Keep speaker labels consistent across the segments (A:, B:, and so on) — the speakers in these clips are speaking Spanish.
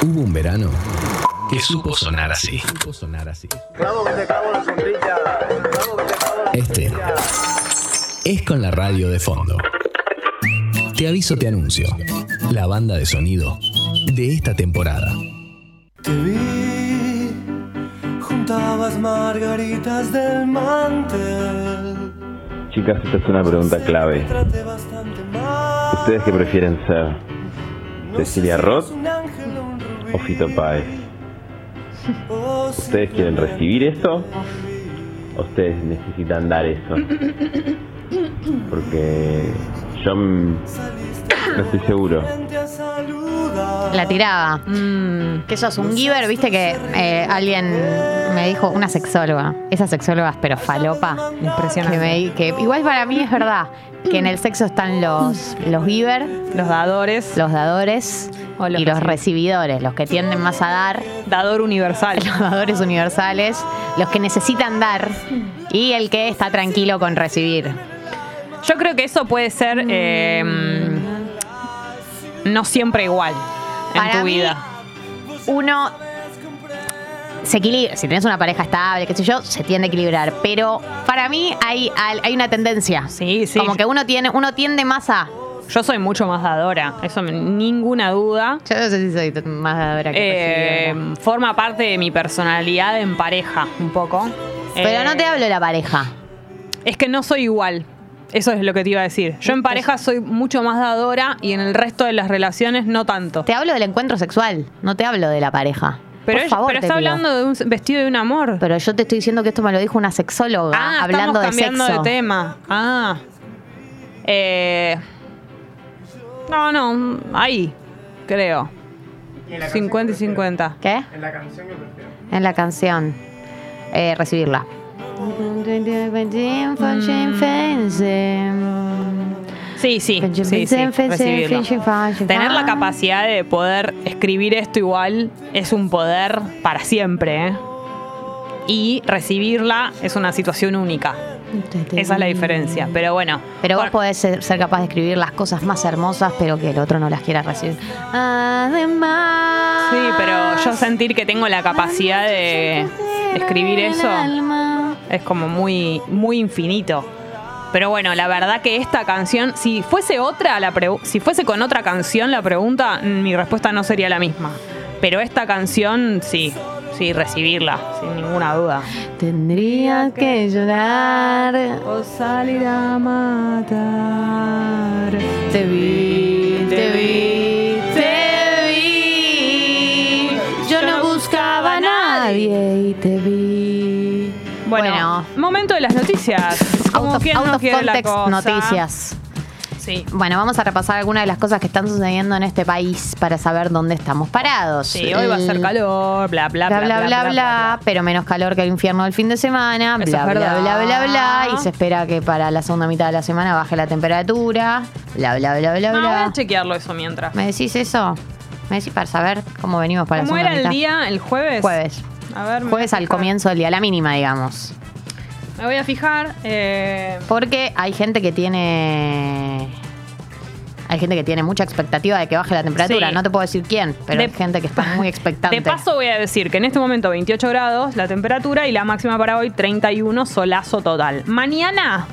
A: Hubo un verano que supo sonar así. Supo sonar así. Este es con la radio de fondo. Te aviso, te anuncio. La banda de sonido de esta temporada.
B: Te vi, juntabas margaritas del mantel.
C: Chicas, esta es una pregunta clave. ¿Ustedes qué prefieren ser? ¿Cecilia Roth
B: Un ángel o un rubí.
C: o Fito Páez? ¿Ustedes quieren recibir eso? ¿O ustedes necesitan dar eso? Porque yo no estoy seguro.
D: La tiraba.
E: Mm,
D: Que sos un giver, viste que eh, alguien me dijo, una sexóloga, esas sexólogas pero falopa,
E: Impresionante.
D: que, me di- que igual para mí es verdad, que en el sexo están los, los giver,
E: los dadores,
D: los dadores
E: O los
D: y los
E: recibi-
D: recibidores, los que tienden más a dar,
E: dador universal.
D: los dadores universales, los que necesitan dar y el que está tranquilo con recibir.
E: Yo creo que eso puede ser eh, no siempre igual en
D: Para
E: tu
D: mí,
E: vida.
D: Uno se equilibra, si tenés una pareja estable, qué sé yo, se tiende a equilibrar. Pero para mí hay, hay una tendencia.
E: Sí, sí.
D: Como que uno tiene, uno tiende más a.
E: Yo soy mucho más dadora, eso ninguna duda.
D: Yo no sé si soy más dadora que
E: Eh, forma parte de mi personalidad en pareja, un poco.
D: Pero
E: Eh,
D: no te hablo de la pareja.
E: Es que no soy igual. Eso es lo que te iba a decir. Yo en pareja soy mucho más dadora y en el resto de las relaciones no tanto.
D: Te hablo del encuentro sexual, no te hablo de la pareja.
E: Pero,
D: Por favor,
E: pero está
D: pido.
E: hablando de un vestido de un amor.
D: Pero yo te estoy diciendo que esto me lo dijo una sexóloga
E: ah,
D: hablando
E: estamos
D: de
E: cambiando
D: sexo.
E: de tema. Ah. Eh, no, no, ahí, creo. 50 y 50.
D: ¿Qué? En la canción que prefiero. En la canción. Eh, recibirla.
E: Sí, sí, sí, sí, recibirlo. Tener la capacidad de poder escribir esto igual es un poder para siempre. ¿eh? Y recibirla es una situación única. Esa es la diferencia. Pero bueno.
D: Pero vos
E: por-
D: podés ser, ser capaz de escribir las cosas más hermosas, pero que el otro no las quiera recibir. Además.
E: Sí, pero yo sentir que tengo la capacidad de, de escribir eso es como muy, muy infinito. Pero bueno, la verdad que esta canción, si fuese otra, la si fuese con otra canción la pregunta, mm, mi respuesta no sería la misma. Pero esta canción, sí, sí, recibirla, sin ninguna duda.
D: Tendría que llorar.
E: O salir a matar.
D: Te vi, te vi, te vi. Yo no buscaba a nadie y te vi.
E: Bueno, momento de las noticias. Como
D: out of,
E: quien
D: out
E: no
D: of
E: quiere la
D: context
E: cosa.
D: noticias.
E: Sí.
D: Bueno, vamos a repasar algunas de las cosas que están sucediendo en este país para saber dónde estamos parados.
E: Sí, hoy va a ser
D: El-
E: calor, bla, bla,
D: Bla, bla, bla, bla, pero menos calor que el infierno del fin de semana,
E: Eso
D: bla, bla, bla, bla, bla, y se espera que para la segunda mitad de la semana baje la temperatura, bla, bla, bla, bla,
E: No, voy
D: bla.
E: a chequearlo eso mientras.
D: ¿Me decís eso? ¿Me decís para saber cómo venimos para
E: ¿Cómo
D: la
E: era
D: segunda
E: el
D: mitad?
E: día? ¿El jueves?
D: Jueves.
E: A ver, me
D: Jueves
E: a
D: al comienzo del día, la mínima, digamos.
E: Me voy a fijar. eh,
D: Porque hay gente que tiene. Hay gente que tiene mucha expectativa de que baje la temperatura.
E: Sí.
D: No te puedo decir quién, pero
E: De-
D: hay gente que está muy expectante.
E: de paso voy a decir que en este momento 28 grados la temperatura y la máxima para hoy 31 solazo total. Mañana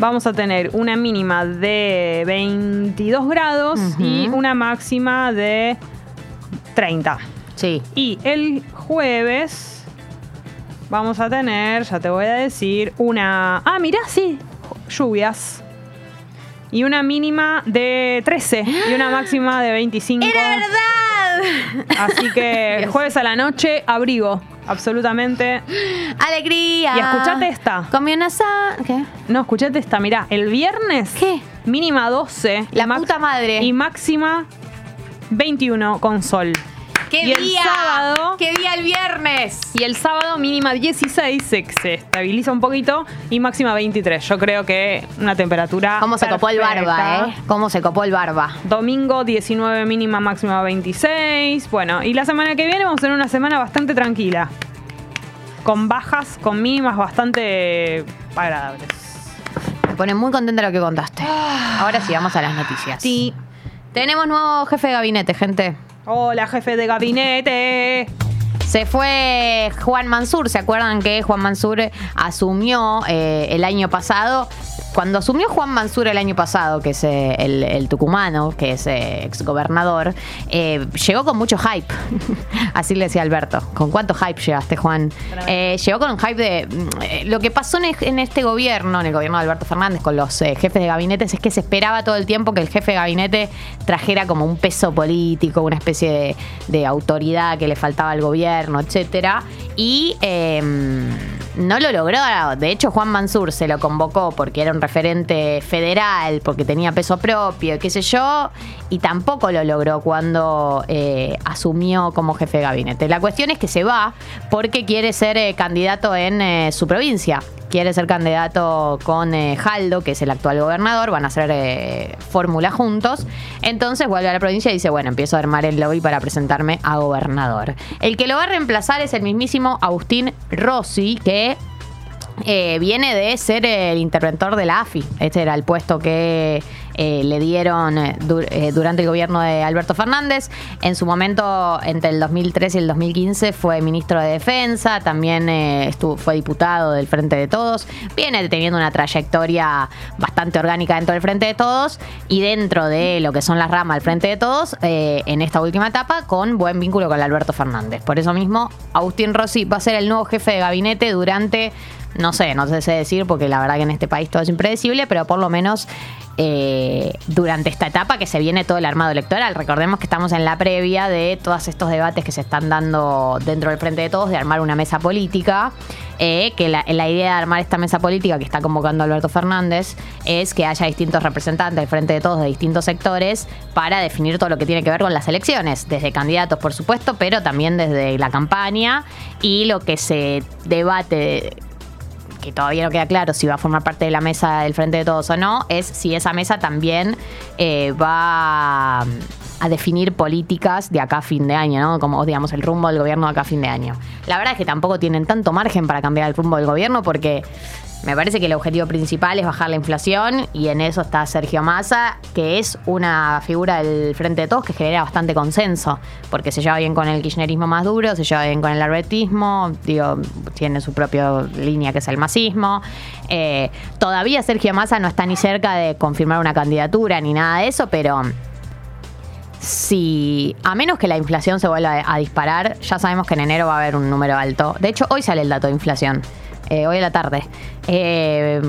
E: vamos a tener una mínima de 22 grados y una máxima de 30.
D: Sí.
E: Y el jueves vamos a tener, ya te voy a decir, una... Ah, mirá, sí, lluvias. Y una mínima de 13 y una máxima de 25.
D: ¡Era verdad!
E: Así que jueves a la noche, abrigo, absolutamente.
D: ¡Alegría!
E: Y escuchate esta.
D: Comí. ¿Qué?
E: No, escuchate esta, mirá, el viernes...
D: ¿Qué?
E: Mínima 12.
D: La puta madre.
E: Y máxima 21 con sol.
D: ¿Qué
E: Y el
D: día?
E: sábado-
D: ¿Qué día el viernes?
E: Y el sábado mínima 16 se, se estabiliza un poquito y máxima 23. Yo creo que una temperatura.
D: ¿Cómo se copó el barba, eh? ¿Cómo se copó el barba?
E: Domingo 19 mínima, máxima 26. Bueno, y la semana que viene vamos a tener una semana bastante tranquila. Con bajas, con mínimas bastante agradables.
D: Me pone muy contenta lo que contaste. Ahora sí, vamos a las noticias.
E: Sí.
D: Tenemos nuevo jefe de gabinete, gente.
E: Hola, jefe de gabinete.
D: Se fue Juan Mansur, ¿se acuerdan que Juan Mansur asumió eh, el año pasado? Cuando asumió Juan Mansur el año pasado, que es eh, el, el tucumano, que es eh, exgobernador, eh, llegó con mucho hype. Así le decía Alberto. ¿Con cuánto hype llegaste, Juan? Llegó con un hype de... mm, lo que pasó en, en este gobierno, en el gobierno de Alberto Fernández, con los jefes de gabinetes, es que se esperaba todo el tiempo que el jefe de gabinete trajera como un peso político, una especie de, de autoridad que le faltaba al gobierno, etcétera. Y eh, no lo logró. De hecho, Juan Mansur se lo convocó porque era un referente federal, porque tenía peso propio, qué sé yo, y tampoco lo logró cuando eh, asumió como jefe de gabinete. La cuestión es que se va porque quiere ser eh, candidato en eh, su provincia. Quiere ser candidato con eh, Jaldo, que es el actual gobernador, van a hacer eh, fórmula juntos. Entonces vuelve a la provincia y dice, bueno, empiezo a armar el lobby para presentarme a gobernador. El que lo va a reemplazar es el mismísimo Agustín Rossi, que eh, viene de ser el interventor de la AFI. Este era el puesto que eh, le dieron eh, eh, durante el gobierno de Alberto Fernández. En su momento, entre el 2013 y el 2015, fue ministro de Defensa. También estuvo, fue diputado del Frente de Todos. Viene teniendo una trayectoria bastante orgánica dentro del Frente de Todos y dentro de lo que son las ramas del Frente de Todos en esta última etapa con buen vínculo con Alberto Fernández. Por eso mismo, Agustín Rossi va a ser el nuevo jefe de gabinete durante no sé, no sé decir porque la verdad que en este país todo es impredecible, pero por lo menos eh, durante esta etapa que se viene todo el armado electoral. Recordemos que estamos en la previa de todos estos debates que se están dando dentro del Frente de Todos, de armar una mesa política. eh, que la, la idea de armar esta mesa política que está convocando Alberto Fernández es que haya distintos representantes del Frente de Todos de distintos sectores para definir todo lo que tiene que ver con las elecciones, desde candidatos por supuesto, pero también desde la campaña y lo que se debate que todavía no queda claro si va a formar parte de la mesa del Frente de Todos o no, es si esa mesa también eh, va a definir políticas de acá a fin de año, ¿no? Como, digamos, el rumbo del gobierno de acá a fin de año. La verdad es que tampoco tienen tanto margen para cambiar el rumbo del gobierno porque me parece que el objetivo principal es bajar la inflación y en eso está Sergio Massa, que es una figura del Frente de Todos que genera bastante consenso, porque se lleva bien con el kirchnerismo más duro, se lleva bien con el arbetismo, digo, tiene su propia línea que es el masismo. Eh, todavía Sergio Massa no está ni cerca de confirmar una candidatura ni nada de eso, pero si, a menos que la inflación se vuelva a, disparar, ya sabemos que en enero va a haber un número alto. De hecho, hoy sale el dato de inflación. Eh, hoy a la tarde. Eh,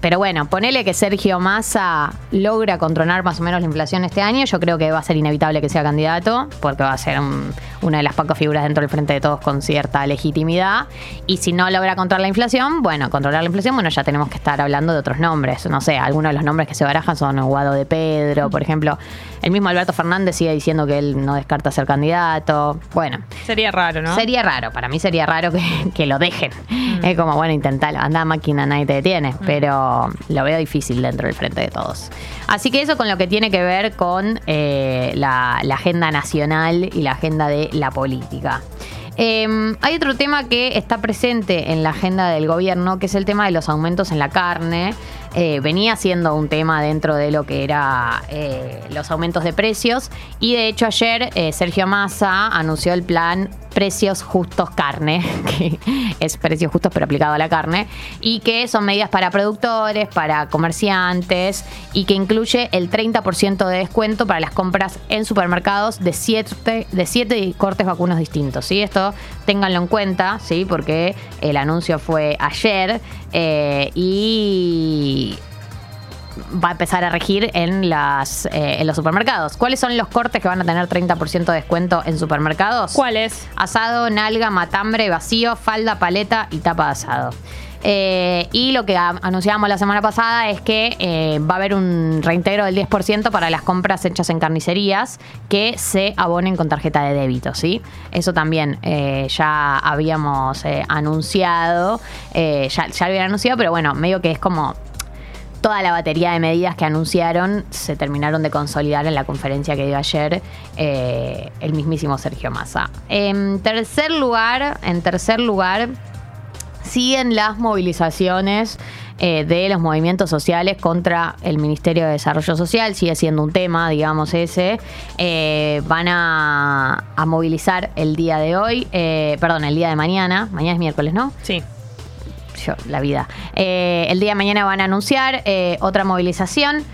D: pero bueno, ponele que Sergio Massa logra controlar más o menos la inflación este año. Yo creo que va a ser inevitable que sea candidato, porque va a ser un- una de las pocas figuras dentro del Frente de Todos con cierta legitimidad. Y si no logra controlar la inflación, bueno, controlar la inflación, bueno, ya tenemos que estar hablando de otros nombres. No sé, algunos de los nombres que se barajan son Guado de Pedro, por ejemplo. El mismo Alberto Fernández sigue diciendo que él no descarta ser candidato. Bueno,
E: Sería raro, ¿no?
D: Sería raro, para mí sería raro que, que lo dejen. Es como, bueno, intentalo, anda máquina, nadie te detiene. Pero lo veo difícil dentro del frente de todos. Así que eso con lo que tiene que ver con eh, la, agenda nacional y la agenda de la política. Eh, hay otro tema que está presente en la agenda del gobierno, que es el tema de los aumentos en la carne. Eh, venía siendo un tema dentro de lo que era eh, los aumentos de precios. Y de hecho ayer eh, Sergio Massa anunció el plan Precios Justos Carne, que es precios justos pero aplicado a la carne, y que son medidas para productores, para comerciantes, y que incluye el 30% de descuento para las compras en supermercados de siete, de siete cortes vacunos distintos. ¿sí? Esto ténganlo en cuenta, ¿sí? porque el anuncio fue ayer eh, y va a empezar a regir en, las, eh, en los supermercados. ¿Cuáles son los cortes que van a tener 30% de descuento en supermercados?
E: ¿Cuál es?
D: Asado, nalga, matambre, vacío, falda, paleta y tapa de asado. Eh, y lo que anunciábamos la semana pasada es que eh, va a haber un reintegro del 10% para las compras hechas en carnicerías que se abonen con tarjeta de débito, ¿sí? Eso también eh, ya habíamos anunciado, ya, ya lo habían anunciado, pero bueno, medio que es como toda la batería de medidas que anunciaron se terminaron de consolidar en la conferencia que dio ayer eh, el mismísimo Sergio Massa. En tercer lugar, en tercer lugar, siguen las movilizaciones eh, de los movimientos sociales contra el Ministerio de Desarrollo Social. Sigue siendo un tema, digamos, ese. Eh, van a, a movilizar el día de hoy, eh, perdón, el día de mañana. Mañana es miércoles, ¿no?
E: Sí.
D: Yo, la vida. Eh, el día de mañana van a anunciar eh, otra movilización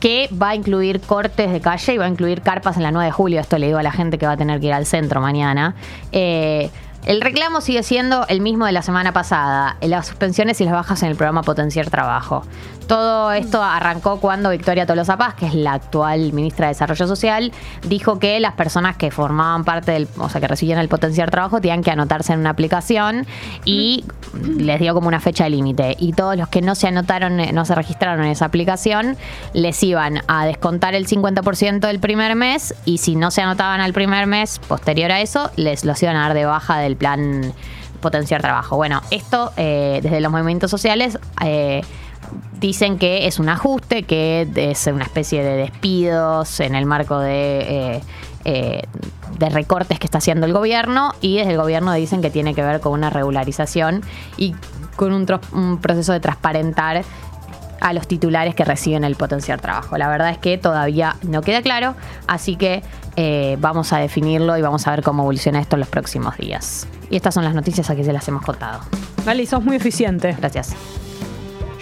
D: que va a incluir cortes de calle y va a incluir carpas en la 9 de julio. Esto le digo a la gente que va a tener que ir al centro mañana. Eh, el reclamo sigue siendo el mismo de la semana pasada, las suspensiones y las bajas en el programa Potenciar Trabajo. Todo esto arrancó cuando Victoria Tolosa Paz, que es la actual ministra de Desarrollo Social, dijo que las personas que formaban parte del, o sea, que recibían el Potenciar Trabajo tenían que anotarse en una aplicación y les dio como una fecha límite. Y todos los que no se anotaron, eh, no se registraron en esa aplicación, les iban a descontar el 50% del primer mes y si no se anotaban al primer mes posterior a eso, les los iban a dar de baja del plan potenciar trabajo. Bueno, esto eh, desde los movimientos sociales eh, dicen que es un ajuste, que es una especie de despidos en el marco de... eh, eh, de recortes que está haciendo el gobierno y desde el gobierno dicen que tiene que ver con una regularización y con un, proceso de transparentar a los titulares que reciben el potenciar trabajo. La verdad es que todavía no queda claro, así que eh, vamos a definirlo y vamos a ver cómo evoluciona esto en los próximos días. Y estas son las noticias a que se las hemos contado.
E: Gali, sos muy eficiente.
D: Gracias.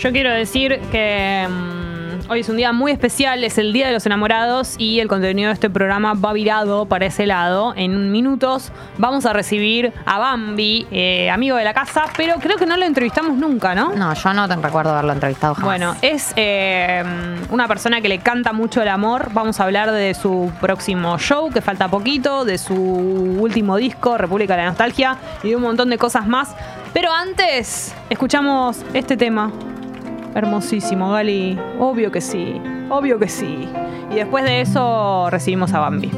E: Yo quiero decir que mm, hoy es un día muy especial, es el Día de los Enamorados y el contenido de este programa va virado para ese lado. En minutos vamos a recibir a Bambi, eh, amigo de la casa, pero creo que no lo entrevistamos nunca, ¿no?
D: No, yo no te recuerdo haberlo entrevistado jamás.
E: Bueno, es eh, una persona que le canta mucho el amor. Vamos a hablar de su próximo show, que falta poquito, de su último disco, República de la Nostalgia, y de un montón de cosas más. Pero antes, escuchamos este tema. Hermosísimo, Gali. Obvio que sí, obvio que sí. Y después de eso recibimos a Bambi.